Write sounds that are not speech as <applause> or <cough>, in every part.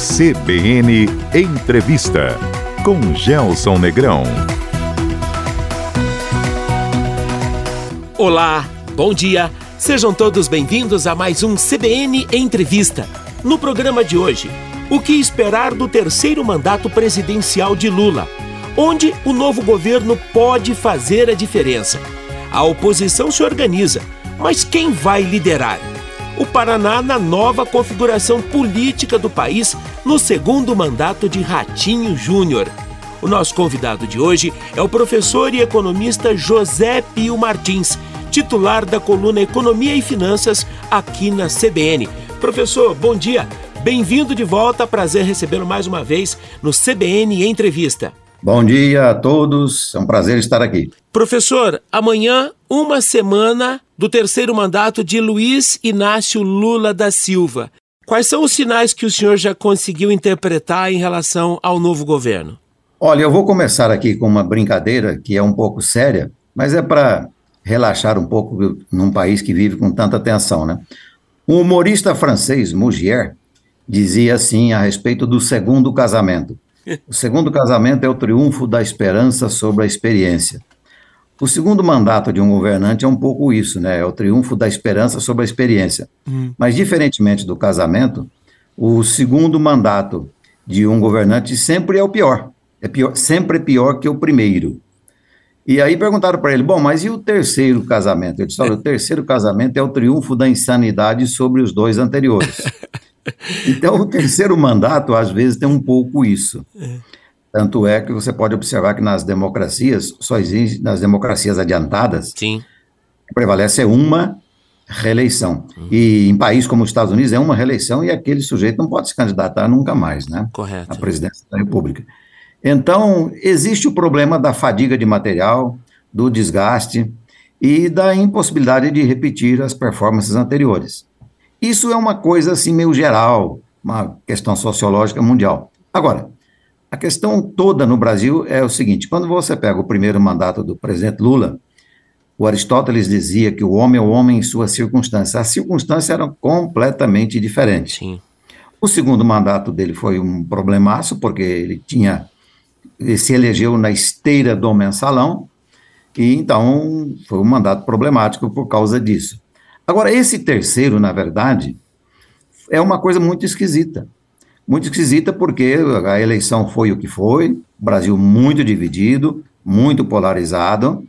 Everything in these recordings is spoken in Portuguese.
CBN Entrevista com Gelson Negrão. Olá, bom dia. Sejam todos bem-vindos a mais um CBN Entrevista. No programa de hoje, o que esperar do terceiro mandato presidencial de Lula, onde o novo governo pode fazer a diferença. A oposição se organiza, mas quem vai liderar? O Paraná na nova configuração política do país no segundo mandato de Ratinho Júnior. O nosso convidado de hoje é o professor e economista José Pio Martins, titular da coluna Economia e Finanças aqui na CBN. Professor, bom dia. Bem-vindo de volta. Prazer recebê-lo mais uma vez no CBN Entrevista. Bom dia a todos, é um prazer estar aqui. Professor, amanhã, uma semana do terceiro mandato de Luiz Inácio Lula da Silva. Quais são os sinais que o senhor já conseguiu interpretar em relação ao novo governo? Olha, eu vou começar aqui com uma brincadeira que é um pouco séria, mas é para relaxar um pouco num país que vive com tanta tensão, né? Um humorista francês, Mougier, dizia assim a respeito do segundo casamento. O segundo casamento é o triunfo da esperança sobre a experiência. O segundo mandato de um governante é um pouco isso, né? É o triunfo da esperança sobre a experiência. Hum. Mas, diferentemente do casamento, o segundo mandato de um governante sempre é o pior. É pior, sempre é pior que o primeiro. E aí perguntaram para ele: bom, mas e o terceiro casamento? Ele disse: olha, o terceiro casamento é o triunfo da insanidade sobre os dois anteriores. <laughs> Então, o terceiro mandato, às vezes, tem um pouco isso. É. Tanto é que você pode observar que nas democracias, só existe, nas democracias adiantadas, Sim. prevalece uma reeleição. Uhum. E em países como os Estados Unidos é uma reeleição e aquele sujeito não pode se candidatar nunca mais, né? Correto. À presidência da República. Então, existe o problema da fadiga de material, do desgaste e da impossibilidade de repetir as performances anteriores. Isso é uma coisa assim meio geral, uma questão sociológica mundial. Agora, a questão toda no Brasil é o seguinte: quando você pega o primeiro mandato do presidente Lula, o Aristóteles dizia que o homem é o homem em suas circunstâncias. As circunstâncias eram completamente diferentes. Sim. O segundo mandato dele foi um problemaço, porque ele tinha ele se elegeu na esteira do mensalão, e então foi um mandato problemático por causa disso. Agora, esse terceiro, na verdade, é uma coisa muito esquisita. Muito esquisita porque a eleição foi o que foi, Brasil muito dividido, muito polarizado.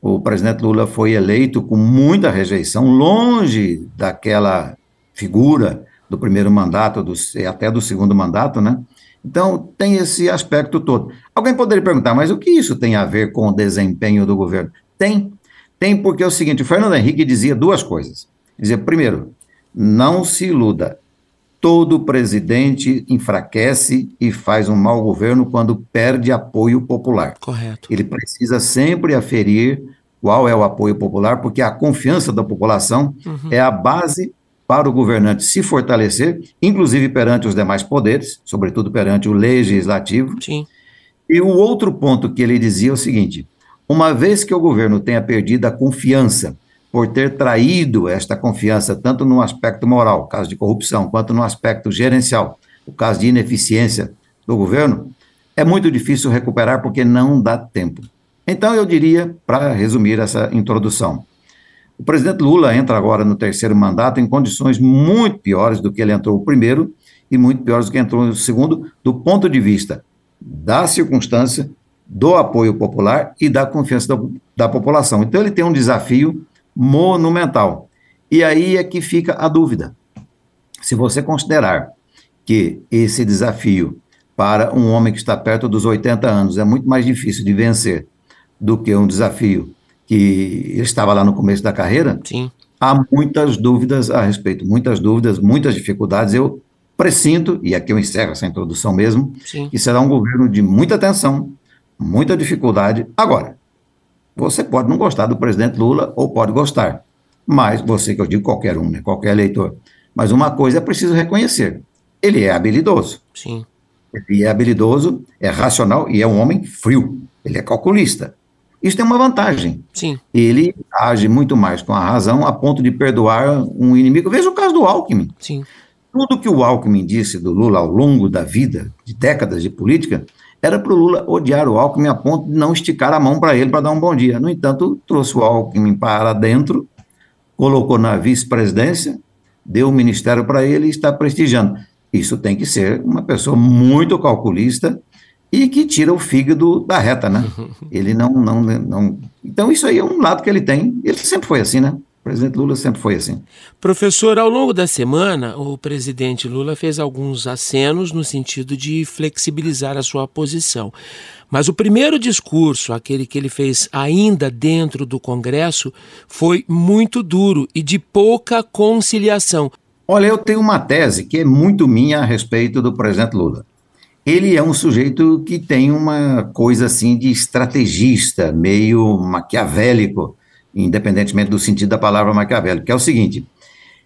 O presidente Lula foi eleito com muita rejeição, longe daquela figura do primeiro mandato, do, até do segundo mandato, né? Então, tem esse aspecto todo. Alguém poderia perguntar, mas o que isso tem a ver com o desempenho do governo? Tem, tem porque é o seguinte, o Fernando Henrique dizia duas coisas. Dizia, primeiro, não se iluda. Todo presidente enfraquece e faz um mau governo quando perde apoio popular. Correto. Ele precisa sempre aferir qual é o apoio popular, porque a confiança da população uhum. é a base para o governante se fortalecer, inclusive perante os demais poderes, sobretudo perante o legislativo. Sim. E o outro ponto que ele dizia é o seguinte: uma vez que o governo tenha perdido a confiança por ter traído esta confiança, tanto no aspecto moral, caso de corrupção, quanto no aspecto gerencial, o caso de ineficiência do governo, é muito difícil recuperar porque não dá tempo. Então, eu diria, para resumir essa introdução, o presidente Lula entra agora no terceiro mandato em condições muito piores do que ele entrou o primeiro e muito piores do que entrou no segundo, do ponto de vista da circunstância, do apoio popular e da confiança da, da população. Então, ele tem um desafio monumental. E aí é que fica a dúvida. Se você considerar que esse desafio para um homem que está perto dos 80 anos é muito mais difícil de vencer do que um desafio que estava lá no começo da carreira, Sim. há muitas dúvidas a respeito, muitas dúvidas, muitas dificuldades. Eu presinto, e aqui eu encerro essa introdução mesmo, Sim. que será um governo de muita tensão, muita dificuldade. Agora, você pode não gostar do presidente Lula ou pode gostar, mas você que eu digo qualquer um, né, qualquer eleitor. Mas uma coisa é preciso reconhecer: ele é habilidoso. Sim. Ele é habilidoso, é racional e é um homem frio. Ele é calculista. Isso tem uma vantagem. Sim. Ele age muito mais com a razão a ponto de perdoar um inimigo. Veja o caso do Alckmin. Sim. tudo que o Alckmin disse do Lula ao longo da vida, de décadas de política, era para o Lula odiar o Alckmin a ponto de não esticar a mão para ele para dar um bom dia. No entanto, trouxe o Alckmin para dentro, colocou na vice-presidência, deu o ministério para ele e está prestigiando. Isso tem que ser uma pessoa muito calculista e que tira o fígado da reta, né? <laughs> Ele não, não, não. Então, isso aí é um lado que ele tem. Ele sempre foi assim, né? Presidente Lula sempre foi assim. Professor, ao longo da semana, o presidente Lula fez alguns acenos no sentido de flexibilizar a sua posição. Mas o primeiro discurso, aquele que ele fez ainda dentro do Congresso, foi muito duro e de pouca conciliação. Olha, eu tenho uma tese que é muito minha a respeito do presidente Lula. Ele é um sujeito que tem uma coisa assim de estrategista, meio maquiavélico independentemente do sentido da palavra Maquiavel, que é o seguinte: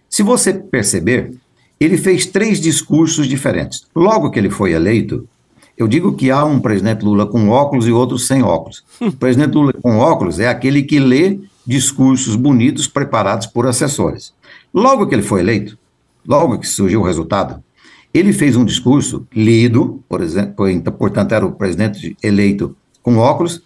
se você perceber, ele fez três discursos diferentes. Logo que ele foi eleito, eu digo que há um presidente Lula com óculos e outro sem óculos. <laughs> O presidente Lula com óculos é aquele que lê discursos bonitos preparados por assessores. Logo que ele foi eleito, logo que surgiu o resultado, ele fez um discurso lido, por exemplo, portanto era o presidente eleito com óculos,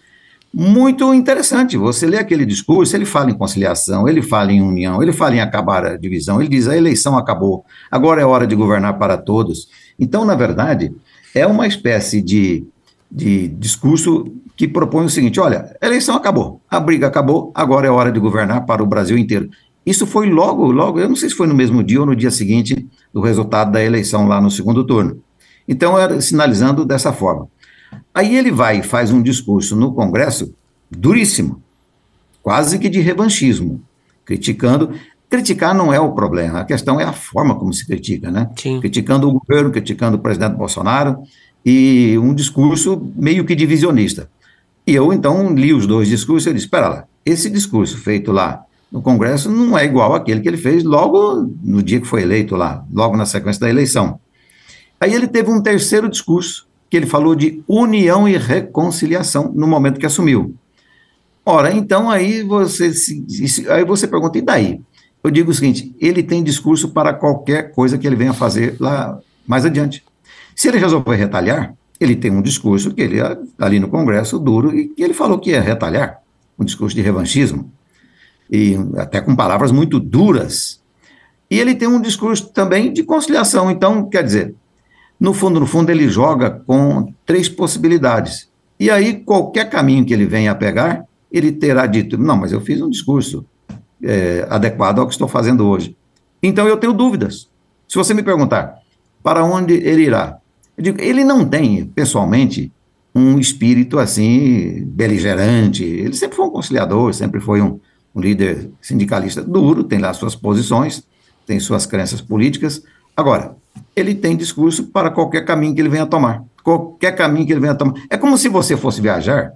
muito interessante. Você lê aquele discurso, ele fala em conciliação, ele fala em união, ele fala em acabar a divisão, ele diz a eleição acabou, agora é hora de governar para todos. Então, na verdade, é uma espécie de, de discurso que propõe o seguinte: olha, a eleição acabou, a briga acabou, agora é hora de governar para o Brasil inteiro. Isso foi logo, logo, eu não sei se foi no mesmo dia ou no dia seguinte do resultado da eleição lá no segundo turno. Então, era sinalizando dessa forma. Aí ele vai e faz um discurso no Congresso duríssimo, quase que de revanchismo, criticando. Criticar não é o problema, a questão é a forma como se critica, né? Sim. Criticando o governo, criticando o presidente Bolsonaro, e um discurso meio que divisionista. E eu, então, li os dois discursos e disse: espera lá, esse discurso feito lá no Congresso não é igual àquele que ele fez logo no dia que foi eleito lá, logo na sequência da eleição. Aí ele teve um terceiro discurso, que ele falou de união e reconciliação no momento que assumiu. Ora, então aí você, aí você pergunta, e daí? Eu digo o seguinte: ele tem discurso para qualquer coisa que ele venha fazer lá mais adiante. Se ele resolver retalhar, ele tem um discurso que ele, ali no Congresso, duro, e que ele falou que ia retalhar um discurso de revanchismo, e até com palavras muito duras. E ele tem um discurso também de conciliação. Então, quer dizer, no fundo, no fundo, ele joga com três possibilidades. E aí, qualquer caminho que ele venha a pegar, ele terá dito: não, mas eu fiz um discurso é, adequado ao que estou fazendo hoje. Então, eu tenho dúvidas. Se você me perguntar para onde ele irá, eu digo: ele não tem, pessoalmente, um espírito assim, beligerante. Ele sempre foi um conciliador, sempre foi um, um líder sindicalista duro, tem lá suas posições, tem suas crenças políticas. Agora, ele tem discurso para qualquer caminho que ele venha tomar. Qualquer caminho que ele venha tomar. É como se você fosse viajar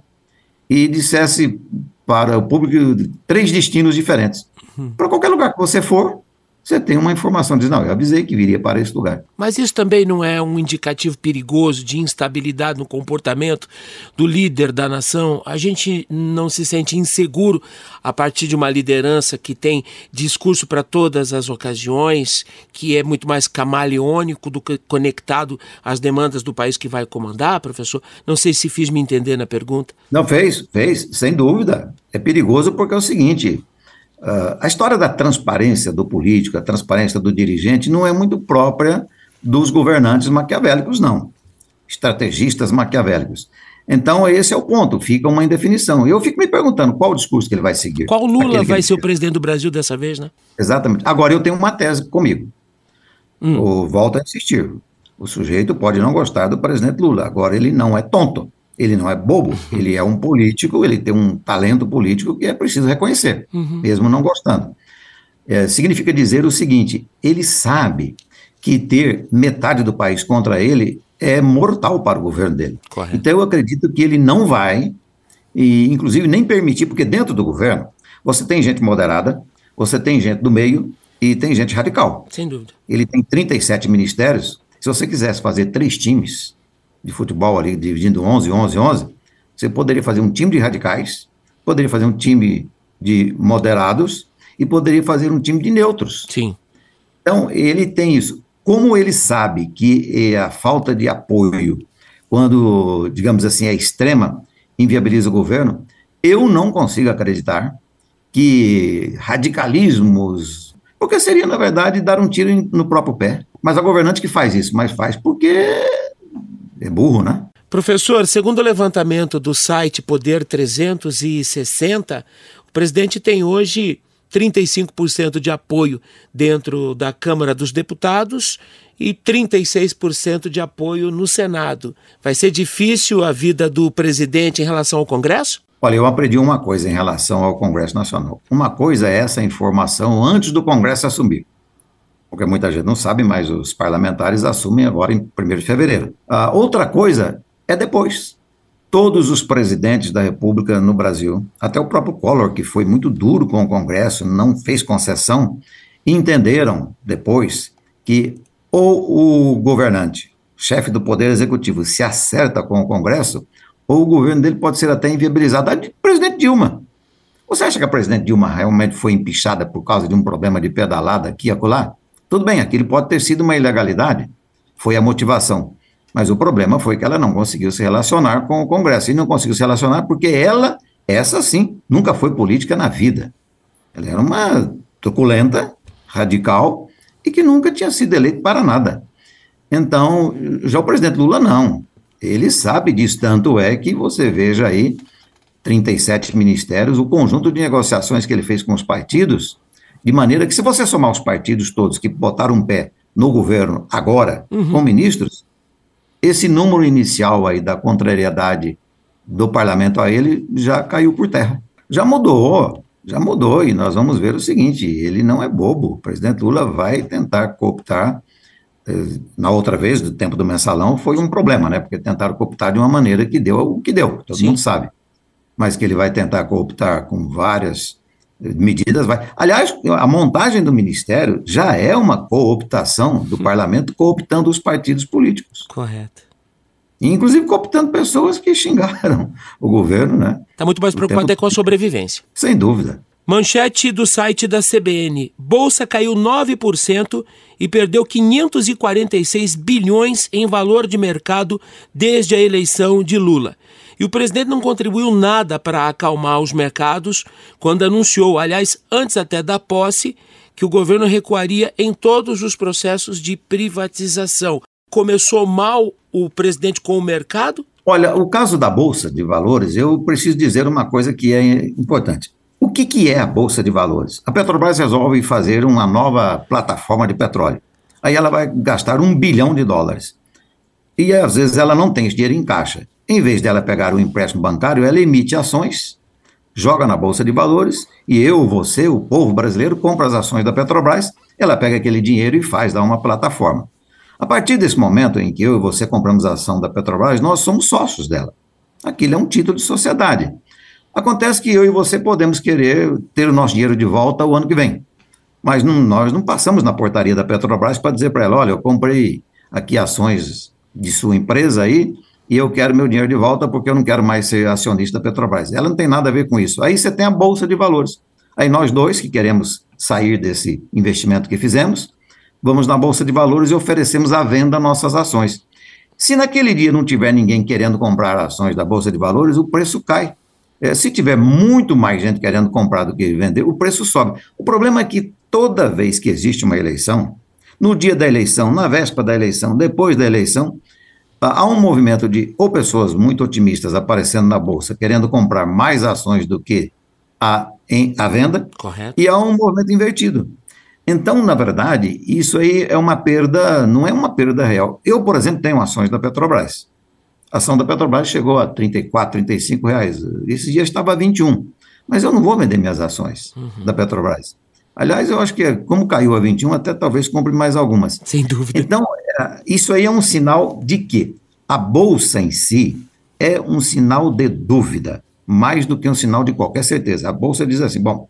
e dissesse para o público três destinos diferentes. Uhum. Para qualquer lugar que você for, você tem uma informação, diz, não, eu avisei que viria para esse lugar. Mas isso também não é um indicativo perigoso de instabilidade no comportamento do líder da nação? A gente não se sente inseguro a partir de uma liderança que tem discurso para todas as ocasiões, que é muito mais camaleônico do que conectado às demandas do país que vai comandar, professor? Não sei se fiz me entender na pergunta. Não, fez, fez, sem dúvida. É perigoso porque é o seguinte, Uh, a história da transparência do político, a transparência do dirigente, não é muito própria dos governantes maquiavélicos, não. Estrategistas maquiavélicos. Então, esse é o ponto, fica uma indefinição. E eu fico me perguntando qual o discurso que ele vai seguir. Qual Lula vai ser o presidente do Brasil dessa vez, né? Exatamente. Agora, eu tenho uma tese comigo. Hum. Eu volto a insistir. O sujeito pode não gostar do presidente Lula, agora ele não é tonto. Ele não é bobo, uhum. ele é um político, ele tem um talento político que é preciso reconhecer, uhum. mesmo não gostando. É, significa dizer o seguinte: ele sabe que ter metade do país contra ele é mortal para o governo dele. Correto. Então eu acredito que ele não vai, e inclusive nem permitir, porque dentro do governo você tem gente moderada, você tem gente do meio e tem gente radical. Sem dúvida. Ele tem 37 ministérios. Se você quisesse fazer três times, de futebol ali, dividindo 11, 11, 11, você poderia fazer um time de radicais, poderia fazer um time de moderados e poderia fazer um time de neutros. Sim. Então, ele tem isso. Como ele sabe que a falta de apoio, quando, digamos assim, é extrema, inviabiliza o governo, eu não consigo acreditar que radicalismos. Porque seria, na verdade, dar um tiro no próprio pé. Mas a governante que faz isso, mas faz porque é burro, né? Professor, segundo o levantamento do site Poder 360, o presidente tem hoje 35% de apoio dentro da Câmara dos Deputados e 36% de apoio no Senado. Vai ser difícil a vida do presidente em relação ao Congresso? Olha, eu aprendi uma coisa em relação ao Congresso Nacional. Uma coisa é essa informação antes do Congresso assumir. Porque muita gente não sabe, mas os parlamentares assumem agora em 1 de fevereiro. A outra coisa é depois todos os presidentes da República no Brasil, até o próprio Collor, que foi muito duro com o Congresso, não fez concessão, entenderam depois que ou o governante, chefe do Poder Executivo, se acerta com o Congresso, ou o governo dele pode ser até inviabilizado. A presidente Dilma. Você acha que a presidente Dilma realmente foi empichada por causa de um problema de pedalada aqui e acolá? Tudo bem, aquilo pode ter sido uma ilegalidade, foi a motivação. Mas o problema foi que ela não conseguiu se relacionar com o Congresso. E não conseguiu se relacionar porque ela, essa sim, nunca foi política na vida. Ela era uma truculenta, radical e que nunca tinha sido eleito para nada. Então, já o presidente Lula não. Ele sabe disso, tanto é que você veja aí 37 ministérios, o conjunto de negociações que ele fez com os partidos, de maneira que se você somar os partidos todos que botaram um pé no governo agora, uhum. com ministros, esse número inicial aí da contrariedade do parlamento a ele já caiu por terra. Já mudou, já mudou, e nós vamos ver o seguinte: ele não é bobo. O presidente Lula vai tentar cooptar. Eh, na outra vez, do tempo do mensalão, foi um problema, né? Porque tentaram cooptar de uma maneira que deu o que deu, todo Sim. mundo sabe. Mas que ele vai tentar cooptar com várias medidas vai. Aliás, a montagem do ministério já é uma cooptação do parlamento cooptando os partidos políticos. Correto. Inclusive cooptando pessoas que xingaram o governo, né? Está muito mais preocupado tempo... com a sobrevivência. Sem dúvida. Manchete do site da CBN: Bolsa caiu 9% e perdeu 546 bilhões em valor de mercado desde a eleição de Lula. E o presidente não contribuiu nada para acalmar os mercados quando anunciou, aliás, antes até da posse, que o governo recuaria em todos os processos de privatização. Começou mal o presidente com o mercado? Olha, o caso da Bolsa de Valores, eu preciso dizer uma coisa que é importante. O que, que é a Bolsa de Valores? A Petrobras resolve fazer uma nova plataforma de petróleo. Aí ela vai gastar um bilhão de dólares. E às vezes ela não tem esse dinheiro em caixa. Em vez dela pegar o empréstimo bancário, ela emite ações, joga na Bolsa de Valores, e eu, você, o povo brasileiro, compra as ações da Petrobras, ela pega aquele dinheiro e faz dar uma plataforma. A partir desse momento em que eu e você compramos a ação da Petrobras, nós somos sócios dela. Aquilo é um título de sociedade. Acontece que eu e você podemos querer ter o nosso dinheiro de volta o ano que vem. Mas não, nós não passamos na portaria da Petrobras para dizer para ela: olha, eu comprei aqui ações de sua empresa aí e eu quero meu dinheiro de volta porque eu não quero mais ser acionista da Petrobras. Ela não tem nada a ver com isso. Aí você tem a Bolsa de Valores. Aí nós dois, que queremos sair desse investimento que fizemos, vamos na Bolsa de Valores e oferecemos à venda nossas ações. Se naquele dia não tiver ninguém querendo comprar ações da Bolsa de Valores, o preço cai. É, se tiver muito mais gente querendo comprar do que vender, o preço sobe. O problema é que toda vez que existe uma eleição, no dia da eleição, na véspera da eleição, depois da eleição? Há um movimento de ou pessoas muito otimistas aparecendo na bolsa, querendo comprar mais ações do que a, em, a venda, Correto. e há um movimento invertido. Então, na verdade, isso aí é uma perda, não é uma perda real. Eu, por exemplo, tenho ações da Petrobras. A ação da Petrobras chegou a 34, 35 reais. Esse dia estava a 21. Mas eu não vou vender minhas ações uhum. da Petrobras. Aliás, eu acho que, como caiu a 21, até talvez compre mais algumas. Sem dúvida. Então, é, isso aí é um sinal de que a bolsa em si é um sinal de dúvida, mais do que um sinal de qualquer certeza. A bolsa diz assim: bom,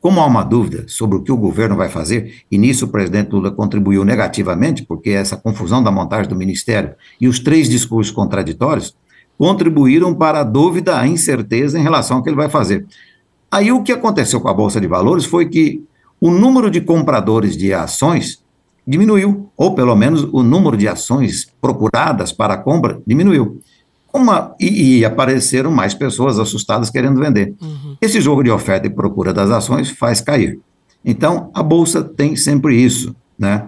como há uma dúvida sobre o que o governo vai fazer, e nisso o presidente Lula contribuiu negativamente, porque essa confusão da montagem do ministério e os três discursos contraditórios contribuíram para a dúvida, a incerteza em relação ao que ele vai fazer. Aí o que aconteceu com a Bolsa de Valores foi que o número de compradores de ações diminuiu, ou pelo menos o número de ações procuradas para a compra diminuiu. Uma, e, e, apareceram mais pessoas assustadas querendo vender. Uhum. Esse jogo de oferta e procura das ações faz cair. Então, a bolsa tem sempre isso, né?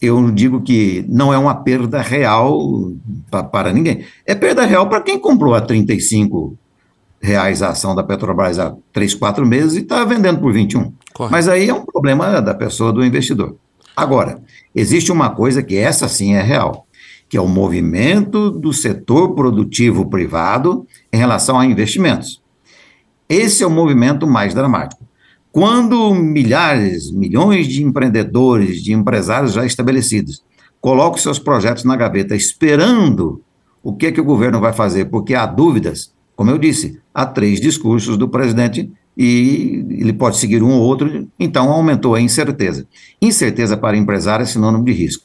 Eu digo que não é uma perda real pra, para ninguém. É perda real para quem comprou a 35 reais a ação da Petrobras há 3, 4 meses e está vendendo por 21. Correto. Mas aí é um problema da pessoa, do investidor. Agora, existe uma coisa que essa sim é real que é o movimento do setor produtivo privado em relação a investimentos. Esse é o movimento mais dramático. Quando milhares, milhões de empreendedores, de empresários já estabelecidos, colocam seus projetos na gaveta esperando o que, é que o governo vai fazer, porque há dúvidas, como eu disse, há três discursos do presidente e ele pode seguir um ou outro, então aumentou a incerteza. Incerteza para empresário é sinônimo de risco.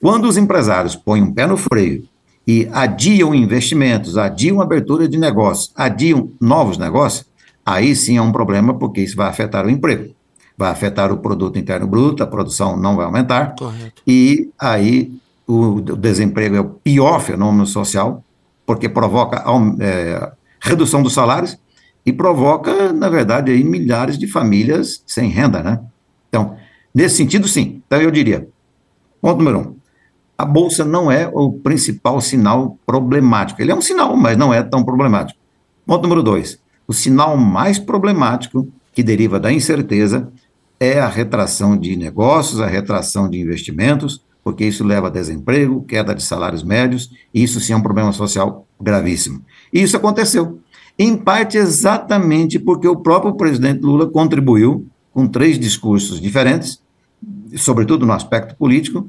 Quando os empresários põem um pé no freio e adiam investimentos, adiam abertura de negócios, adiam novos negócios, aí sim é um problema, porque isso vai afetar o emprego, vai afetar o produto interno bruto, a produção não vai aumentar, Correto. e aí o, desemprego é o pior fenômeno social, porque provoca é, redução dos salários e provoca, na verdade, aí, milhares de famílias sem renda, né? Então, nesse sentido, sim. Então, eu diria, ponto número um, a bolsa não é o principal sinal problemático. Ele é um sinal, mas não é tão problemático. Ponto número dois: o sinal mais problemático, que deriva da incerteza, é a retração de negócios, a retração de investimentos, porque isso leva a desemprego, queda de salários médios, e isso sim é um problema social gravíssimo. E isso aconteceu. Em parte, exatamente porque o próprio presidente Lula contribuiu com três discursos diferentes, sobretudo no aspecto político,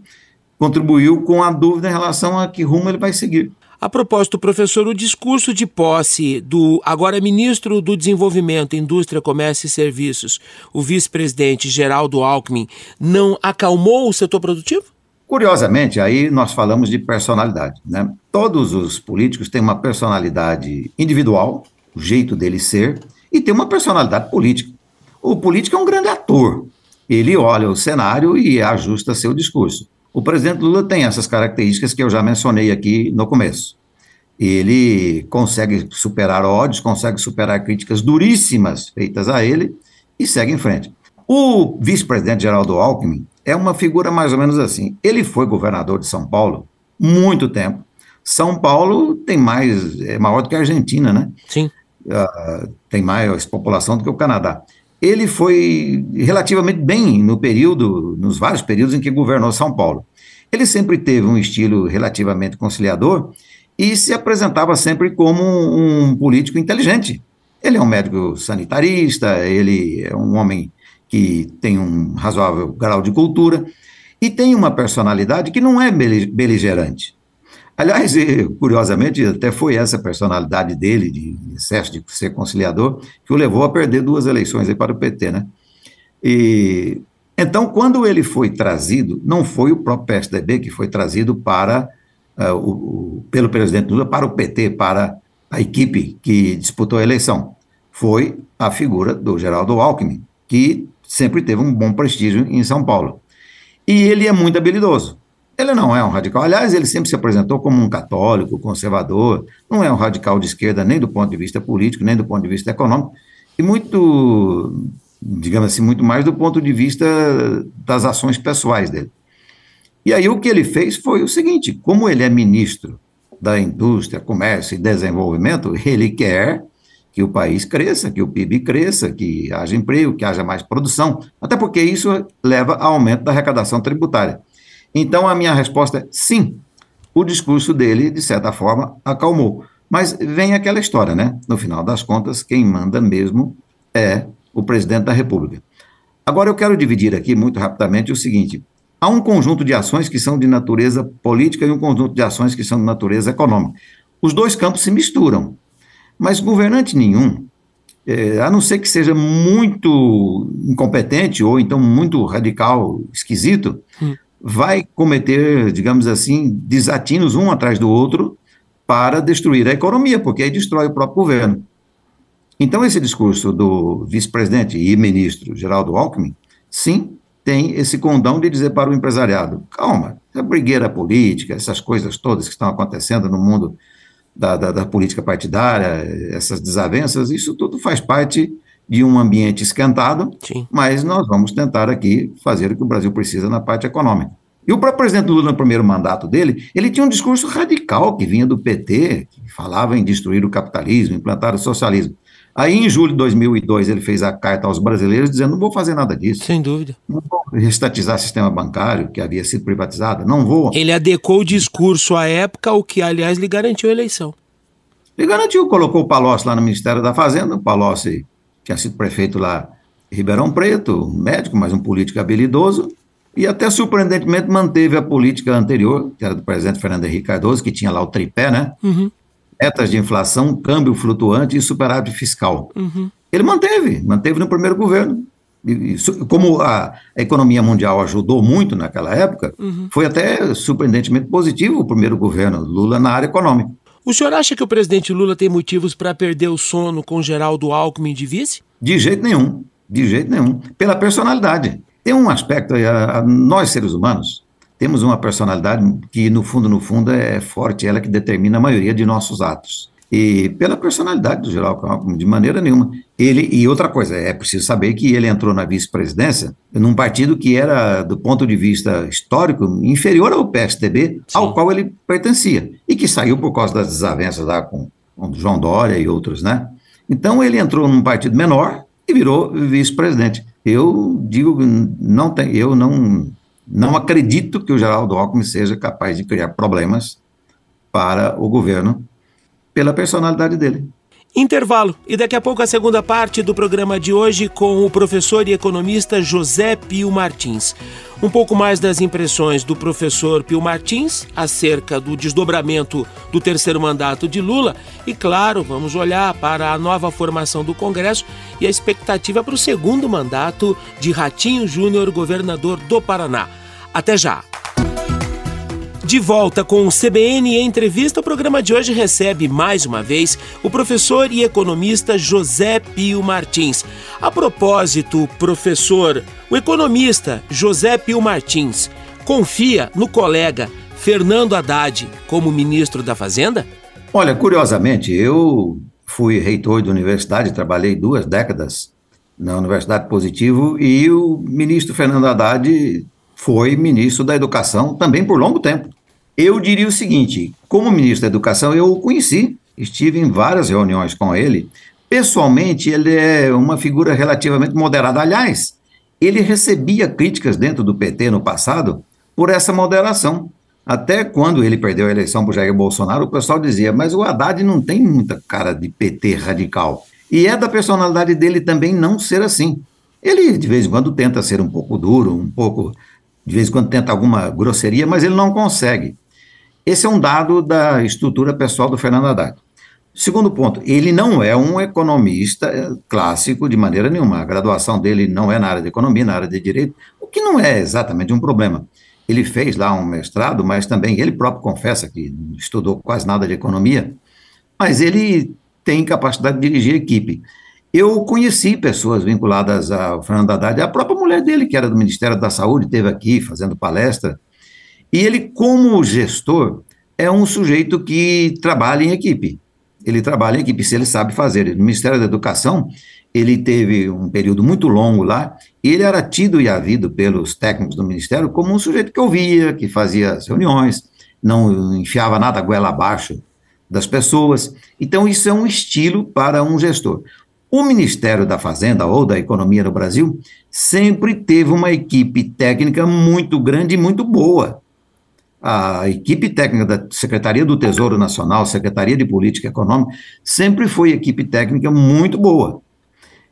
contribuiu com a dúvida em relação a que rumo ele vai seguir. A propósito, professor, o discurso de posse do agora ministro do Desenvolvimento, Indústria, Comércio e Serviços, o vice-presidente Geraldo Alckmin, não acalmou o setor produtivo? Curiosamente, aí nós falamos de personalidade. Né? Todos os políticos têm uma personalidade individual, o jeito dele ser, e tem uma personalidade política. O político é um grande ator. Ele olha o cenário e ajusta seu discurso. O presidente Lula tem essas características que eu já mencionei aqui no começo. Ele consegue superar ódios, consegue superar críticas duríssimas feitas a ele e segue em frente. O vice-presidente Geraldo Alckmin é uma figura mais ou menos assim. Ele foi governador de São Paulo muito tempo. São Paulo tem mais, é maior do que a Argentina, né? Sim. Uh, tem mais população do que o Canadá ele foi relativamente bem no período, nos vários períodos em que governou São Paulo. Ele sempre teve um estilo relativamente conciliador e se apresentava sempre como um político inteligente. Ele é um médico sanitarista, ele é um homem que tem um razoável grau de cultura e tem uma personalidade que não é beligerante. Aliás, curiosamente, até foi essa personalidade dele, de excesso de ser conciliador, que o levou a perder duas eleições aí para o PT, né? E, então, quando ele foi trazido, não foi o próprio PSDB que foi trazido para, uh, o, pelo presidente Lula para o PT, para a equipe que disputou a eleição. Foi a figura do Geraldo Alckmin, que sempre teve um bom prestígio em São Paulo. E ele é muito habilidoso. Ele não é um radical. Aliás, ele sempre se apresentou como um católico, conservador. Não é um radical de esquerda, nem do ponto de vista político, nem do ponto de vista econômico. E muito, digamos assim, muito mais do ponto de vista das ações pessoais dele. E aí o que ele fez foi o seguinte: como ele é ministro da Indústria, Comércio e Desenvolvimento, ele quer que o país cresça, que o PIB cresça, que haja emprego, que haja mais produção, até porque isso leva a aumento da arrecadação tributária. Então, a minha resposta é sim. O discurso dele, de certa forma, acalmou. Mas vem aquela história, né? No final das contas, quem manda mesmo é o presidente da República. Agora, eu quero dividir aqui muito rapidamente o seguinte: há um conjunto de ações que são de natureza política e um conjunto de ações que são de natureza econômica. Os dois campos se misturam, mas governante nenhum, é, a não ser que seja muito incompetente ou então muito radical, esquisito, hum vai cometer, digamos assim, desatinos um atrás do outro para destruir a economia, porque aí destrói o próprio governo. Então, esse discurso do vice-presidente e ministro Geraldo Alckmin, sim, tem esse condão de dizer para o empresariado: calma, a brigueira política, essas coisas todas que estão acontecendo no mundo da, da, da política partidária, essas desavenças, isso tudo faz parte de um ambiente esquentado, Sim. mas nós vamos tentar aqui fazer o que o Brasil precisa na parte econômica. E o próprio presidente Lula, no primeiro mandato dele, ele tinha um discurso radical que vinha do PT, que falava em destruir o capitalismo, implantar o socialismo. Aí, em julho de 2002, ele fez a carta aos brasileiros dizendo: não vou fazer nada disso. Sem dúvida. Não vou restatizar o sistema bancário, que havia sido privatizado, não vou. Ele adequou o discurso à época, o que, aliás, lhe garantiu a eleição. Ele garantiu, colocou o Palocci lá no Ministério da Fazenda, o Palocci tinha sido prefeito lá em Ribeirão Preto, médico, mas um político habilidoso, e até surpreendentemente manteve a política anterior, que era do presidente Fernando Henrique Cardoso, que tinha lá o tripé, né? Uhum metas de inflação, câmbio flutuante e superávit fiscal. Uhum. Ele manteve, manteve no primeiro governo. E, como a, a, economia mundial ajudou muito naquela época, uhum. foi até surpreendentemente positivo o primeiro governo Lula na área econômica. O senhor acha que o presidente Lula tem motivos para perder o sono com Geraldo Alckmin de vice? De jeito nenhum, de jeito nenhum. Pela personalidade. Tem um aspecto, a, nós seres humanos, temos uma personalidade que, no fundo, no fundo, é forte, ela que determina a maioria de nossos atos. E pela personalidade do Geraldo Alckmin, de maneira nenhuma. Ele, e outra coisa, é preciso saber que ele entrou na vice-presidência num partido que era, do ponto de vista histórico, inferior ao PSDB, Sim. ao qual ele pertencia, e que saiu por causa das desavenças lá com, com João Dória e outros, né? Então ele entrou num partido menor e virou vice-presidente. Eu digo, não tem, eu não não acredito que o Geraldo Alckmin seja capaz de criar problemas para o governo pela personalidade dele. Intervalo. E daqui a pouco a segunda parte do programa de hoje com o professor e economista José Pio Martins. Um pouco mais das impressões do professor Pio Martins acerca do desdobramento do terceiro mandato de Lula e, claro, vamos olhar para a nova formação do Congresso e a expectativa para o segundo mandato de Ratinho Júnior, governador do Paraná. Até já! De volta com o CBN Entrevista, o programa de hoje recebe mais uma vez o professor e economista José Pio Martins. A propósito, professor, o economista José Pio Martins confia no colega Fernando Haddad como ministro da Fazenda? Olha, curiosamente, eu fui reitor de universidade, trabalhei duas décadas na Universidade Positivo e o ministro Fernando Haddad foi ministro da Educação também por longo tempo. Eu diria o seguinte: como ministro da Educação, eu o conheci, estive em várias reuniões com ele. Pessoalmente, ele é uma figura relativamente moderada. Aliás, ele recebia críticas dentro do PT no passado por essa moderação. Até quando ele perdeu a eleição para Jair Bolsonaro, o pessoal dizia: mas o Haddad não tem muita cara de PT radical. E é da personalidade dele também não ser assim. Ele, de vez em quando, tenta ser um pouco duro, um pouco. De vez em quando tenta alguma grosseria, mas ele não consegue. Esse é um dado da estrutura pessoal do Fernando Haddad. Segundo ponto, ele não é um economista eh, clássico de maneira nenhuma. A graduação dele não é na área de economia, na área de direito, o que não é exatamente um problema. Ele fez lá um mestrado, mas também ele próprio confessa que estudou quase nada de economia, mas ele tem capacidade de dirigir equipe. Eu conheci pessoas vinculadas ao Fernando Haddad, a própria mulher dele, que era do Ministério da Saúde, esteve aqui fazendo palestra, e ele, como gestor, é um sujeito que trabalha em equipe. Ele trabalha em equipe, se ele sabe fazer. No Ministério da Educação, ele teve um período muito longo lá, e ele era tido e havido pelos técnicos do Ministério como um sujeito que ouvia, que fazia as reuniões, não enfiava nada goela abaixo das pessoas. Então, isso é um estilo para um gestor. O Ministério da Fazenda ou da Economia no Brasil sempre teve uma equipe técnica muito grande e muito boa a equipe técnica da Secretaria do Tesouro Nacional, Secretaria de Política Econômica, sempre foi equipe técnica muito boa.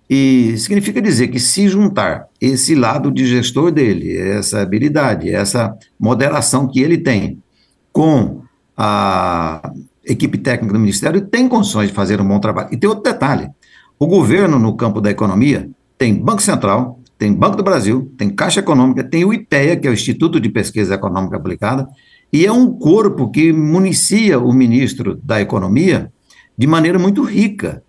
E significa dizer que se juntar esse lado de gestor dele, essa habilidade, essa moderação que ele tem com a equipe técnica do Ministério, tem condições de fazer um bom trabalho. E tem outro detalhe: o governo, no campo da economia, tem Banco Central, tem Banco do Brasil, tem Caixa Econômica, tem o IPEA, que é o Instituto de Pesquisa Econômica Aplicada, e é um corpo que municia o ministro da Economia de maneira muito rica.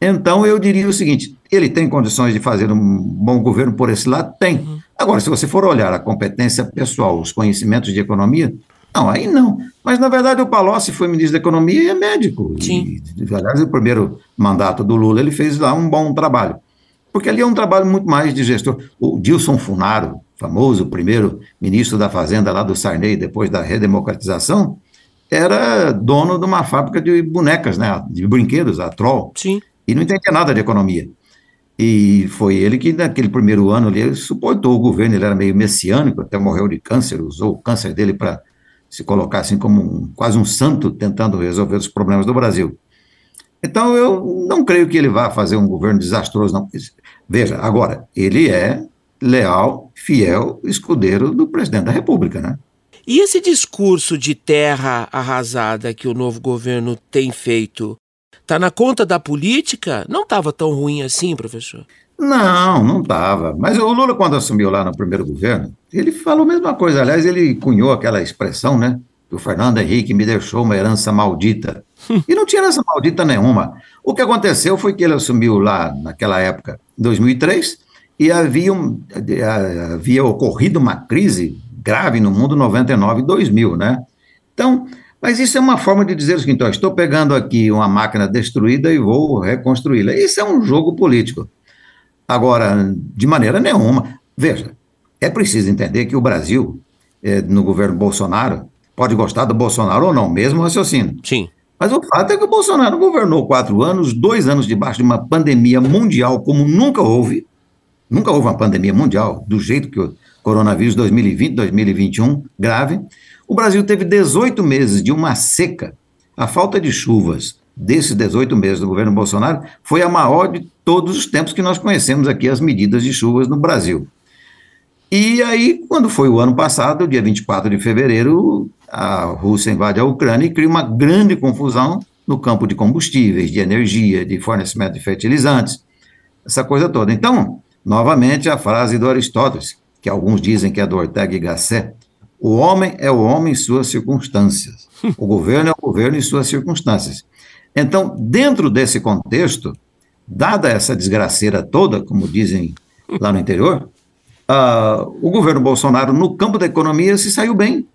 Então, eu diria o seguinte: ele tem condições de fazer um bom governo por esse lado? Tem. Uhum. Agora, se você for olhar a competência pessoal, os conhecimentos de economia, não, aí não. Mas, na verdade, o Palocci foi ministro da Economia e é médico. Sim. E, aliás, o primeiro mandato do Lula, ele fez lá um bom trabalho. Porque ali é um trabalho muito mais de gestor. O Dilson Funaro, famoso primeiro ministro da Fazenda lá do Sarney, depois da redemocratização, era dono de uma fábrica de bonecas, né, de brinquedos, a Troll. Sim. E não entendia nada de economia. E foi ele que, naquele primeiro ano ali, suportou o governo, ele era meio messiânico, até morreu de câncer, usou o câncer dele para se colocar assim como um, quase um santo tentando resolver os problemas do Brasil. Então, eu não creio que ele vá fazer um governo desastroso, não. Veja, agora, ele é leal, fiel, escudeiro do presidente da República, né? E esse discurso de terra arrasada que o novo governo tem feito, tá na conta da política? Não estava tão ruim assim, professor? Não, não estava. Mas o Lula, quando assumiu lá no primeiro governo, ele falou a mesma coisa. Aliás, ele cunhou aquela expressão, né? Que o Fernando Henrique me deixou uma herança maldita. e não tinha herança maldita nenhuma. O que aconteceu foi que ele assumiu lá, naquela época, em 2003, e havia, um, havia ocorrido uma crise grave no mundo 99 e 2000, né? Então, mas isso é uma forma de dizer o seguinte: ó, estou pegando aqui uma máquina destruída e vou reconstruí-la. Isso é um jogo político. Agora, de maneira nenhuma. Veja, é preciso entender que o Brasil, é, no governo Bolsonaro, pode gostar do Bolsonaro ou não, mesmo raciocínio. Sim. Mas o fato é que o Bolsonaro governou quatro anos, dois anos debaixo de uma pandemia mundial como nunca houve. Nunca houve uma pandemia mundial do jeito que o coronavírus 2020, 2021, grave. O Brasil teve 18 meses de uma seca. A falta de chuvas desses 18 meses do governo Bolsonaro foi a maior de todos os tempos que nós conhecemos aqui as medidas de chuvas no Brasil. E aí, quando foi o ano passado, dia 24 de fevereiro, a Rússia invade a Ucrânia e cria uma grande confusão no campo de combustíveis, de energia, de fornecimento de fertilizantes, essa coisa toda. Então, novamente, a frase do Aristóteles, que alguns dizem que é do Ortega y Gasset, o homem é o homem em suas circunstâncias, o governo é o governo em suas circunstâncias. Então, dentro desse contexto, dada essa desgraceira toda, como dizem lá no interior, uh, o governo Bolsonaro, no campo da economia, se saiu bem.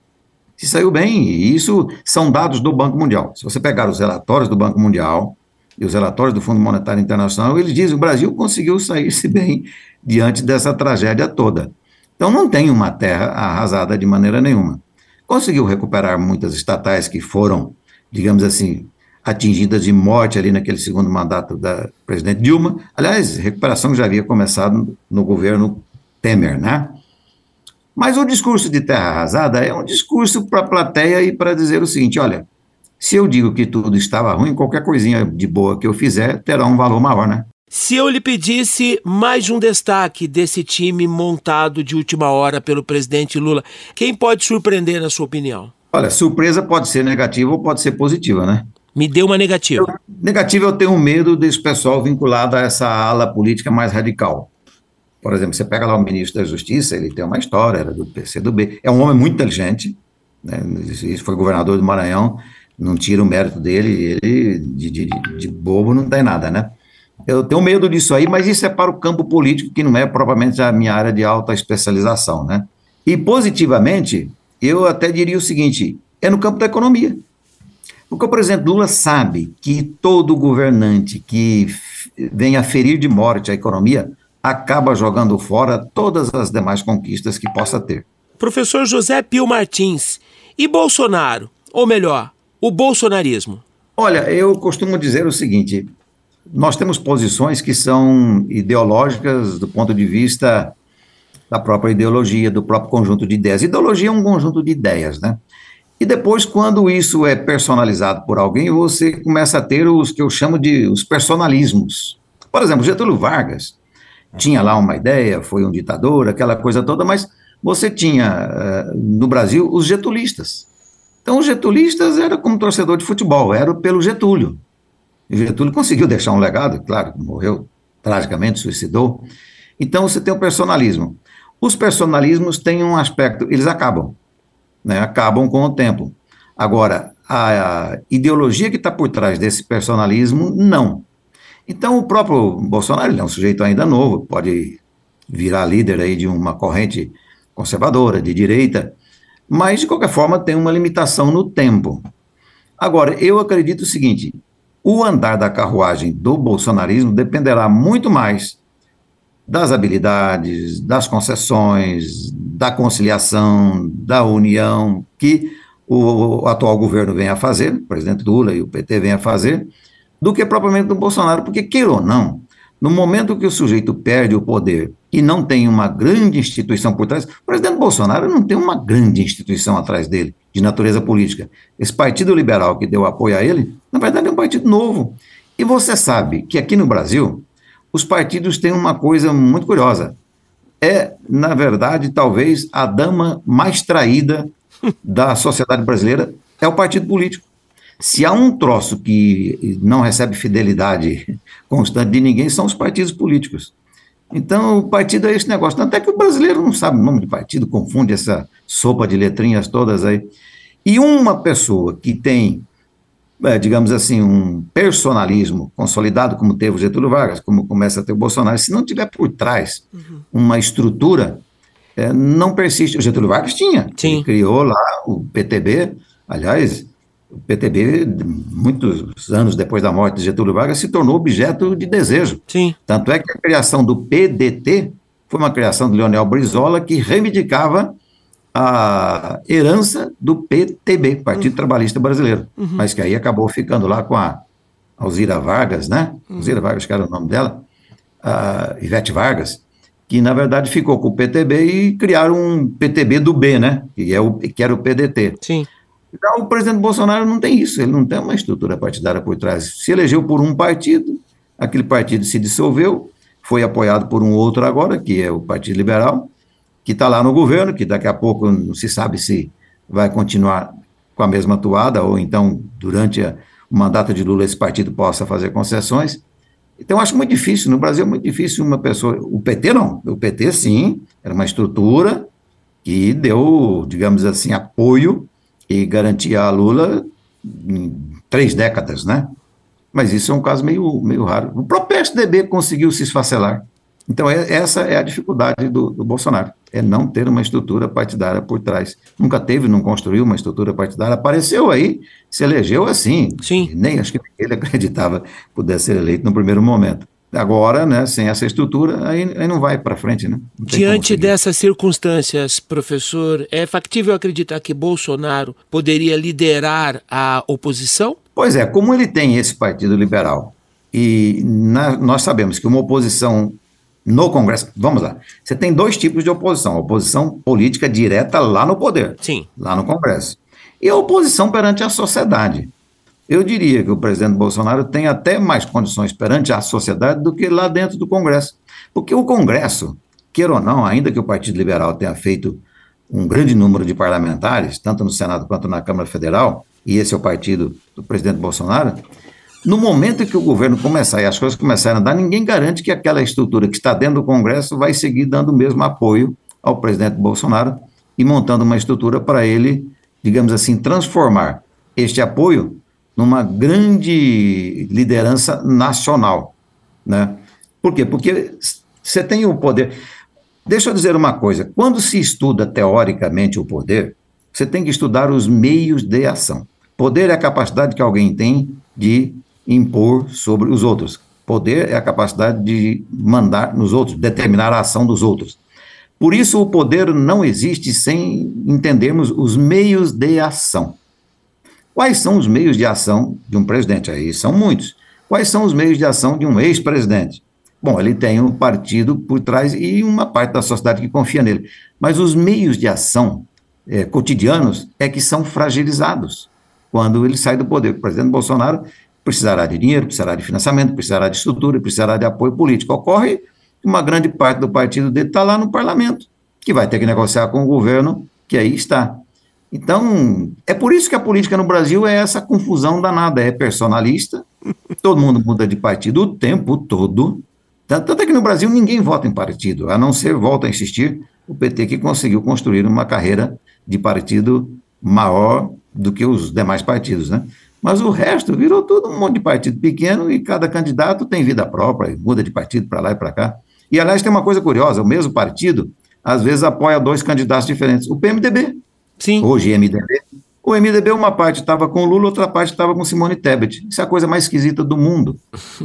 Se saiu bem, e isso são dados do Banco Mundial. Se você pegar os relatórios do Banco Mundial e os relatórios do Fundo Monetário Internacional, eles dizem que o Brasil conseguiu sair-se bem diante dessa tragédia toda. Então não tem uma terra arrasada de maneira nenhuma. Conseguiu recuperar muitas estatais que foram, digamos assim, atingidas de morte ali naquele segundo mandato da presidente Dilma. Aliás, recuperação já havia começado no governo Temer, né? Mas o discurso de terra arrasada é um discurso para a plateia e para dizer o seguinte: olha, se eu digo que tudo estava ruim, qualquer coisinha de boa que eu fizer terá um valor maior, né? Se eu lhe pedisse mais um destaque desse time montado de última hora pelo presidente Lula, quem pode surpreender, na sua opinião? Olha, surpresa pode ser negativa ou pode ser positiva, né? Me deu uma negativa. Negativa, eu tenho medo desse pessoal vinculado a essa ala política mais radical. Por exemplo, você pega lá o ministro da Justiça, ele tem uma história, era do PCdoB, é um homem muito inteligente, né? foi governador do Maranhão, não tira o mérito dele, ele de, de, de bobo não tem nada, né? Eu tenho medo disso aí, mas isso é para o campo político, que não é propriamente a minha área de alta especialização, né? E positivamente, eu até diria o seguinte: é no campo da economia. Porque o presidente Lula sabe que todo governante que venha ferir de morte a economia acaba jogando fora todas as demais conquistas que possa ter. Professor José Pio Martins, e Bolsonaro? Ou melhor, o bolsonarismo? Olha, eu costumo dizer o seguinte: nós temos posições que são ideológicas do ponto de vista da própria ideologia, do próprio conjunto de ideias. Ideologia é um conjunto de ideias, né? E depois, quando isso é personalizado por alguém, você começa a ter os que eu chamo de os personalismos. Por exemplo, Getúlio Vargas tinha lá uma ideia, foi um ditador, aquela coisa toda, mas você tinha uh, no Brasil os getulistas. Então, os getulistas era como torcedor de futebol, era pelo Getúlio. E Getúlio conseguiu deixar um legado, claro, morreu tragicamente, suicidou. Então você tem o personalismo. Os personalismos têm um aspecto, eles acabam, né? acabam com o tempo. Agora, a, ideologia que está por trás desse personalismo, não. Então o próprio Bolsonaro ele é um sujeito ainda novo, pode virar líder aí de uma corrente conservadora, de direita, mas de qualquer forma tem uma limitação no tempo. Agora, eu acredito o seguinte: o andar da carruagem do bolsonarismo dependerá muito mais das habilidades, das concessões, da conciliação, da união que o, atual governo vem a fazer, o presidente Lula e o PT vem a fazer, do que propriamente do Bolsonaro, porque queira ou não, no momento que o sujeito perde o poder e não tem uma grande instituição por trás, o presidente Bolsonaro não tem uma grande instituição atrás dele, de natureza política. Esse Partido Liberal que deu apoio a ele, na verdade é um partido novo. E você sabe que aqui no Brasil, os partidos têm uma coisa muito curiosa. É, na verdade, talvez a dama mais traída da sociedade brasileira é o partido político. Se há um troço que não recebe fidelidade constante de ninguém, são os partidos políticos. Então, o partido é esse negócio. Tanto é que o brasileiro não sabe o nome de partido, confunde essa sopa de letrinhas todas aí. E uma pessoa que tem é, digamos assim, um personalismo consolidado, como teve o Getúlio Vargas, como começa a ter o Bolsonaro, se não tiver por trás uhum. uma estrutura, é, não persiste. O Getúlio Vargas tinha, Sim. Ele criou lá o PTB, aliás, o PTB, muitos anos depois da morte de Getúlio Vargas, se tornou objeto de desejo. Sim. Tanto é que a criação do PDT foi uma criação de Leonel Brizola que reivindicava a herança do PTB, Partido uhum. Trabalhista Brasileiro, uhum. mas que aí acabou ficando lá com a Alzira Vargas, né? Uhum. Alzira Vargas, que era o nome dela, a Ivete Vargas, que na verdade ficou com o PTB e criaram um PTB do B, né? Que, é o, que era o PDT. Sim. Então, o presidente Bolsonaro não tem isso, ele não tem uma estrutura partidária por trás. Se elegeu por um partido, aquele partido se dissolveu, foi apoiado por um outro agora, que é o Partido Liberal, que está lá no governo, que daqui a pouco não se sabe se vai continuar com a mesma atuada, ou então, durante a, o mandato de Lula, esse partido possa fazer concessões. Então, acho muito difícil, no Brasil é muito difícil uma pessoa. O PT não, o PT sim, era uma estrutura que deu, digamos assim, apoio e garantia a Lula em três décadas, né? Mas isso é um caso meio, meio raro. O próprio PSDB conseguiu se esfacelar. Então, é, essa é a dificuldade do, do, Bolsonaro, é não ter uma estrutura partidária por trás. Nunca teve, não construiu uma estrutura partidária, apareceu aí, se elegeu assim. Sim. Nem acho que ele <laughs> acreditava que pudesse ser eleito no primeiro momento. Agora, né, sem essa estrutura, aí, aí não vai para frente, né? Diante dessas circunstâncias, professor, é factível acreditar que Bolsonaro poderia liderar a oposição? Pois é, como ele tem esse partido liberal, e na, nós sabemos que uma oposição no Congresso. Vamos lá. Você tem dois tipos de oposição: oposição política direta lá no poder, Sim. lá no Congresso, e a oposição perante a sociedade. Eu diria que o presidente Bolsonaro tem até mais condições perante a sociedade do que lá dentro do Congresso. Porque o Congresso, queira ou não, ainda que o Partido Liberal tenha feito um grande número de parlamentares, tanto no Senado quanto na Câmara Federal, e esse é o partido do presidente Bolsonaro, no momento em que o governo começar e as coisas começarem a andar, ninguém garante que aquela estrutura que está dentro do Congresso vai seguir dando o mesmo apoio ao presidente Bolsonaro e montando uma estrutura para ele, digamos assim, transformar este apoio numa grande liderança nacional, né? Por quê? Porque você tem o poder. Deixa eu dizer uma coisa: quando se estuda teoricamente o poder, você tem que estudar os meios de ação. Poder é a capacidade que alguém tem de impor sobre os outros. Poder é a capacidade de mandar nos outros, determinar a ação dos outros. Por isso, o poder não existe sem entendermos os meios de ação. Quais são os meios de ação de um presidente? Aí são muitos. Quais são os meios de ação de um ex-presidente? Bom, ele tem um partido por trás e uma parte da sociedade que confia nele. Mas os meios de ação é, cotidianos é que são fragilizados quando ele sai do poder. O presidente Bolsonaro precisará de dinheiro, precisará de financiamento, precisará de estrutura, precisará de apoio político. Ocorre que uma grande parte do partido dele está lá no parlamento, que vai ter que negociar com o governo que aí está. Então, é por isso que a política no Brasil é essa confusão danada, é personalista, todo mundo muda de partido o tempo todo. Tanto é que no Brasil ninguém vota em partido, a não ser, volta a insistir, o PT que conseguiu construir uma carreira de partido maior do que os demais partidos, né? Mas o resto virou tudo um monte de partido pequeno e cada candidato tem vida própria, muda de partido para lá e para cá. E, aliás, tem uma coisa curiosa: o mesmo partido, às vezes, apoia dois candidatos diferentes. O PMDB, Sim. hoje MDB, o MDB, uma parte estava com Lula, outra parte estava com Simone Tebet. Isso é a coisa mais esquisita do mundo.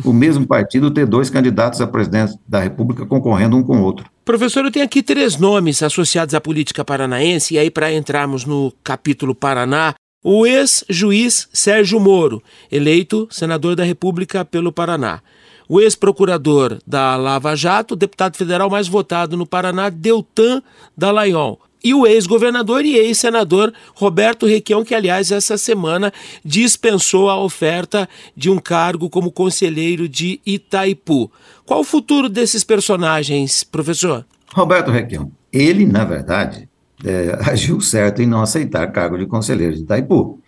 O <laughs> mesmo partido ter dois candidatos a presidente da República concorrendo um com o outro. Professor, eu tenho aqui três nomes associados à política paranaense, e aí, para entrarmos no capítulo Paraná, o ex-juiz Sérgio Moro, eleito senador da República pelo Paraná. O ex-procurador da Lava Jato, deputado federal mais votado no Paraná, Deltan Dallagnol e o ex-governador e ex-senador Roberto Requião, que, aliás, essa semana dispensou a oferta de um cargo como conselheiro de Itaipu. Qual o futuro desses personagens, professor? Roberto Requião, ele, na verdade, é, <laughs> agiu certo em não aceitar cargo de conselheiro de Itaipu.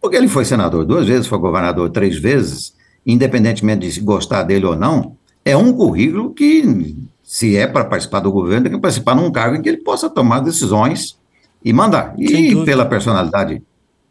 Porque ele foi senador duas vezes, foi governador três vezes, independentemente de gostar dele ou não, é um currículo que se é para participar do governo, tem que participar num cargo em que ele possa tomar decisões e mandar. E pela personalidade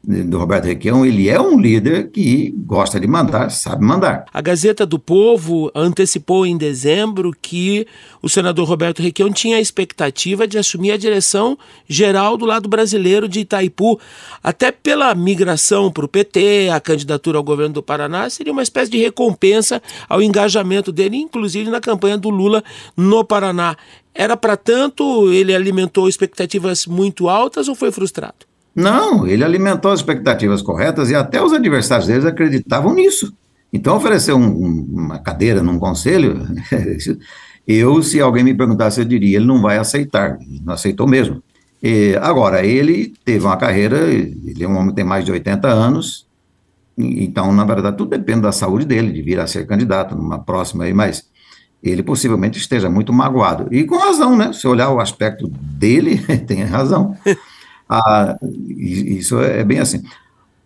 do Roberto Requião, ele é um líder que gosta de mandar, sabe mandar. A Gazeta do Povo antecipou em dezembro que o senador Roberto Requião tinha a expectativa de assumir a direção geral do lado brasileiro de Itaipu, até pela migração para o PT, a candidatura ao governo do Paraná seria uma espécie de recompensa ao engajamento dele, inclusive na campanha do Lula no Paraná. Era para tanto, ele alimentou expectativas muito altas ou foi frustrado? Não, ele alimentou as expectativas corretas e até os adversários deles acreditavam nisso. Então, oferecer um, uma cadeira num conselho, <laughs> eu, se alguém me perguntasse, eu diria, ele não vai aceitar, não aceitou mesmo. E, agora, ele teve uma carreira, ele é um homem que tem mais de 80 anos, então, na verdade, tudo depende da saúde dele, de vir a ser candidato numa próxima aí, mas ele possivelmente esteja muito magoado. E com razão, né? Se olhar o aspecto dele, <laughs> tem razão. Ah, isso é bem assim.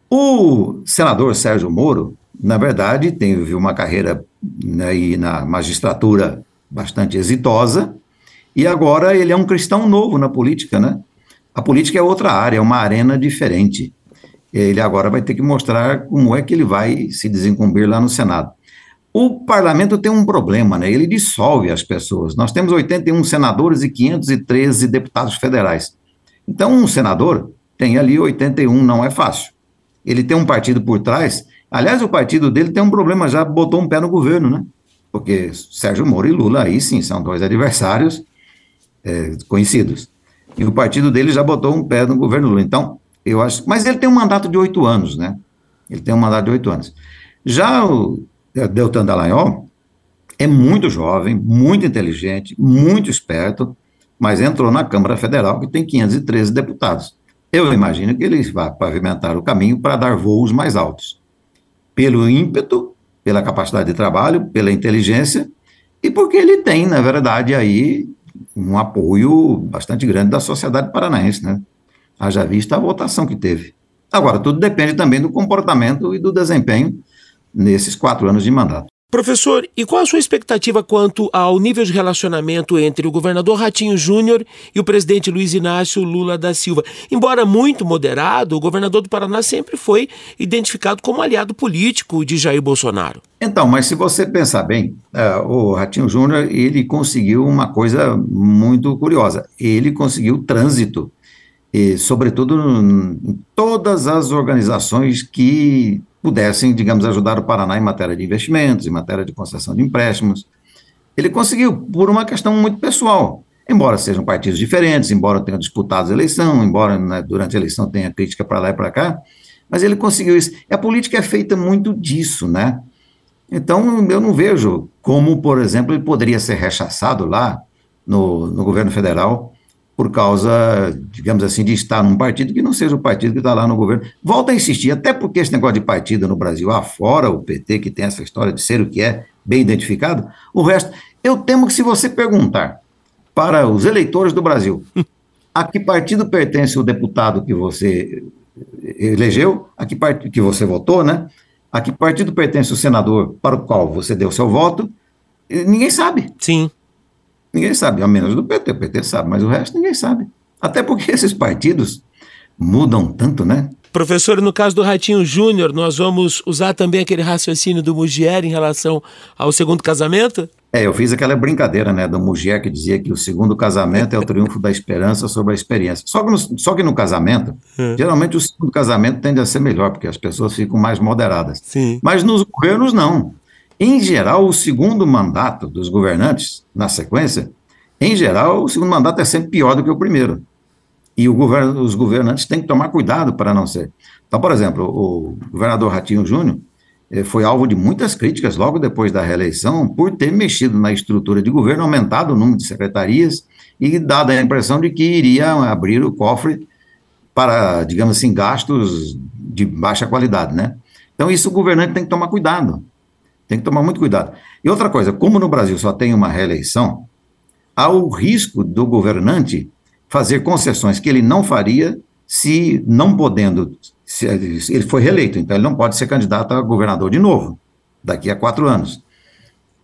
O senador Sérgio Moro, na verdade, teve uma carreira né, na magistratura bastante exitosa, e agora ele é um cristão novo na política, né? A política é outra área, é uma arena diferente. Ele agora vai ter que mostrar como é que ele vai se desincumbir lá no Senado. O parlamento tem um problema, né? Ele dissolve as pessoas. Nós temos 81 senadores e 513 deputados federais. Então, um senador tem ali 81, não é fácil. Ele tem um partido por trás. Aliás, o partido dele tem um problema, já botou um pé no governo, né? Porque Sérgio Moro e Lula, aí sim, são dois adversários é, conhecidos. E o partido dele já botou um pé no governo Lula. Então, eu acho. Mas ele tem um mandato de oito anos, né? Ele tem um mandato de oito anos. Já o Deltan Dallagnol é muito jovem, muito inteligente, muito esperto mas entrou na Câmara Federal, que tem 513 deputados. Eu imagino que ele vai pavimentar o caminho para dar voos mais altos, pelo ímpeto, pela capacidade de trabalho, pela inteligência, e porque ele tem, na verdade, aí um apoio bastante grande da sociedade paranaense, né? Haja vista a votação que teve. Agora, tudo depende também do comportamento e do desempenho nesses quatro anos de mandato. Professor, e qual a sua expectativa quanto ao nível de relacionamento entre o governador Ratinho Júnior e o presidente Luiz Inácio Lula da Silva? Embora muito moderado, o governador do Paraná sempre foi identificado como aliado político de Jair Bolsonaro. Então, mas se você pensar bem, uh, o Ratinho Júnior ele conseguiu uma coisa muito curiosa. Ele conseguiu trânsito, e, sobretudo em todas as organizações que pudessem, digamos, ajudar o Paraná em matéria de investimentos, em matéria de concessão de empréstimos. Ele conseguiu, por uma questão muito pessoal. Embora sejam partidos diferentes, embora tenham disputado a eleição, embora né, durante a eleição tenha crítica para lá e para cá, mas ele conseguiu isso. E a política é feita muito disso, né? Então, eu não vejo como, por exemplo, ele poderia ser rechaçado lá no, no governo federal por causa, digamos assim, de estar num partido que não seja o partido que está lá no governo. Volta a insistir, até porque esse negócio de partido no Brasil, afora o PT, que tem essa história de ser o que é, bem identificado, o resto, eu temo que se você perguntar para os eleitores do Brasil <laughs> a que partido pertence o deputado que você elegeu, a que, part... que você votou, né? A que partido pertence o senador para o qual você deu seu voto, ninguém sabe. Sim. Ninguém sabe, a menos do PT. O PT sabe, mas o resto ninguém sabe. Até porque <laughs> esses partidos mudam tanto, né? Professor, no caso do Ratinho Júnior, nós vamos usar também aquele raciocínio do Mugier em relação ao segundo casamento? É, eu fiz aquela brincadeira, né, do Mugier que dizia que o segundo casamento é o triunfo da esperança sobre a experiência. Só que no, só que no casamento, é. geralmente o segundo casamento tende a ser melhor, porque as pessoas ficam mais moderadas. Sim. Mas nos governos, não. Em geral, o segundo mandato dos governantes, na sequência, em geral, o segundo mandato é sempre pior do que o primeiro. E governo, os governantes têm que tomar cuidado para não ser. Então, por exemplo, o governador Ratinho Júnior eh, foi alvo de muitas críticas logo depois da reeleição por ter mexido na estrutura de governo, aumentado o número de secretarias e dado a impressão de que iria abrir o cofre para, digamos assim, gastos de baixa qualidade, né? Então, isso o governante tem que tomar cuidado. Tem que tomar muito cuidado. E outra coisa, como no Brasil só tem uma reeleição, há o risco do governante fazer concessões que ele não faria se não podendo, se ele foi reeleito, então ele não pode ser candidato a governador de novo, daqui a quatro anos.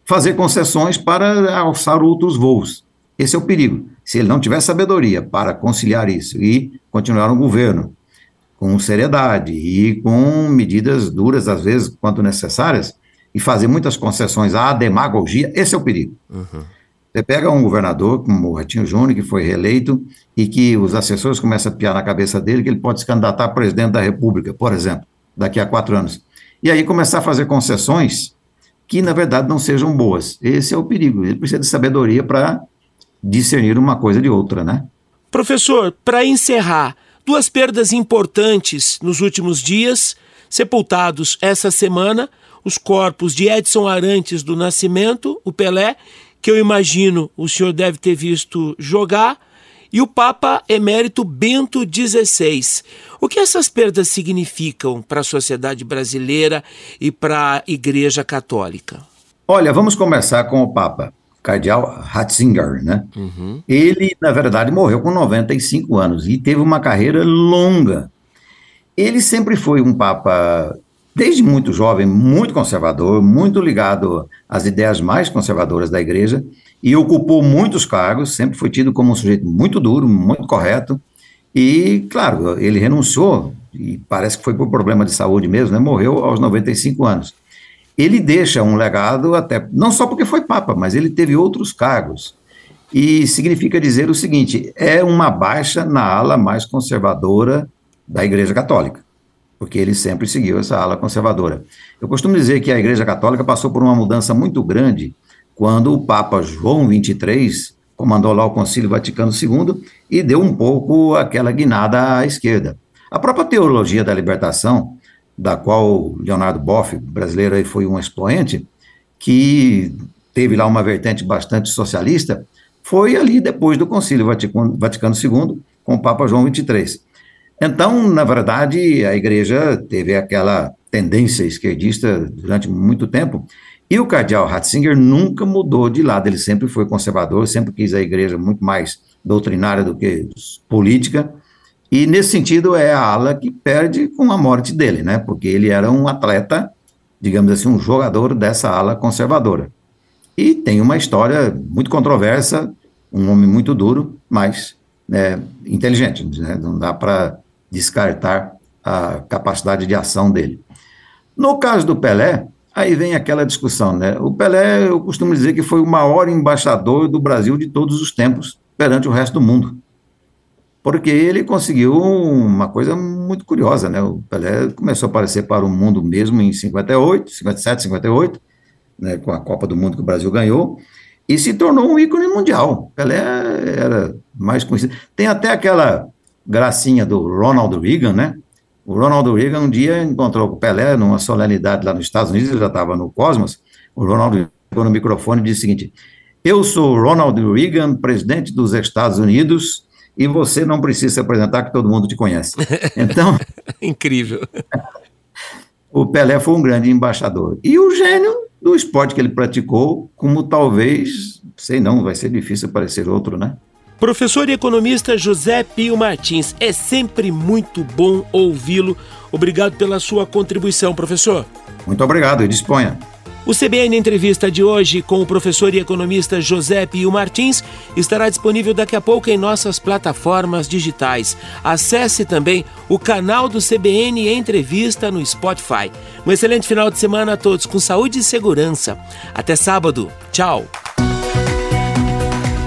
Fazer concessões para alçar outros voos. Esse é o perigo. Se ele não tiver sabedoria para conciliar isso e continuar um governo com seriedade e com medidas duras, às vezes, quanto necessárias, e fazer muitas concessões à demagogia, esse é o perigo. Uhum. Você pega um governador como o Ratinho Júnior, que foi reeleito, e que os assessores começam a piar na cabeça dele que ele pode se candidatar a presidente da República, por exemplo, daqui a quatro anos. E aí começar a fazer concessões que, na verdade, não sejam boas. Esse é o perigo. Ele precisa de sabedoria para discernir uma coisa de outra, né? Professor, para encerrar, duas perdas importantes nos últimos dias, sepultados essa semana, os corpos de Edson Arantes do Nascimento, o Pelé, que eu imagino o senhor deve ter visto jogar, e o Papa Emérito Bento XVI. O que essas perdas significam para a sociedade brasileira e para a Igreja Católica? Olha, vamos começar com o Papa, Cardeal Ratzinger, né? Uhum. Ele, na verdade, morreu com 95 anos e teve uma carreira longa. Ele sempre foi um Papa desde muito jovem, muito conservador, muito ligado às ideias mais conservadoras da igreja, e ocupou muitos cargos, sempre foi tido como um sujeito muito duro, muito correto, e, claro, ele renunciou, e parece que foi por problema de saúde mesmo, né, morreu aos 95 anos. Ele deixa um legado até, não só porque foi papa, mas ele teve outros cargos, e significa dizer o seguinte, é uma baixa na ala mais conservadora da igreja católica porque ele sempre seguiu essa ala conservadora. Eu costumo dizer que a Igreja Católica passou por uma mudança muito grande quando o Papa João XXIII comandou lá o Concílio Vaticano II e deu um pouco aquela guinada à esquerda. A própria teologia da libertação, da qual Leonardo Boff, brasileiro, foi um expoente, que teve lá uma vertente bastante socialista, foi ali depois do Concílio Vaticano II, com o Papa João XXIII. Então, na verdade, a igreja teve aquela tendência esquerdista durante muito tempo, e o cardeal Ratzinger nunca mudou de lado, ele sempre foi conservador, sempre quis a igreja muito mais doutrinária do que política, e nesse sentido é a ala que perde com a morte dele, né? Porque ele era um atleta, digamos assim, um jogador dessa ala conservadora. E tem uma história muito controversa, um homem muito duro, mas é, inteligente, né? não dá para descartar a capacidade de ação dele. No caso do Pelé, aí vem aquela discussão, né? O Pelé, eu costumo dizer que foi o maior embaixador do Brasil de todos os tempos perante o resto do mundo. Porque ele conseguiu uma coisa muito curiosa, né? O Pelé começou a aparecer para o mundo mesmo em 58, 57, 58, né, com a Copa do Mundo que o Brasil ganhou, e se tornou um ícone mundial. Pelé era mais conhecido. Tem até aquela gracinha do Ronald Reagan, né? O Ronald Reagan um dia encontrou com o Pelé numa solenidade lá nos Estados Unidos, ele já estava no Cosmos. O Ronald pegou no microfone e disse o seguinte: Eu sou Ronald Reagan, presidente dos Estados Unidos, e você não precisa se apresentar, que todo mundo te conhece. <laughs> Então. Incrível. o Pelé foi um grande embaixador. E o gênio do esporte que ele praticou, como talvez, sei não, vai ser difícil aparecer outro, né? Professor e economista José Pio Martins, é sempre muito bom ouvi-lo. Obrigado pela sua contribuição, professor. Muito obrigado e disponha. O CBN Entrevista de hoje com o professor e economista José Pio Martins estará disponível daqui a pouco em nossas plataformas digitais. Acesse também o canal do CBN Entrevista no Spotify. Um excelente final de semana a todos com saúde e segurança. Até sábado. Tchau.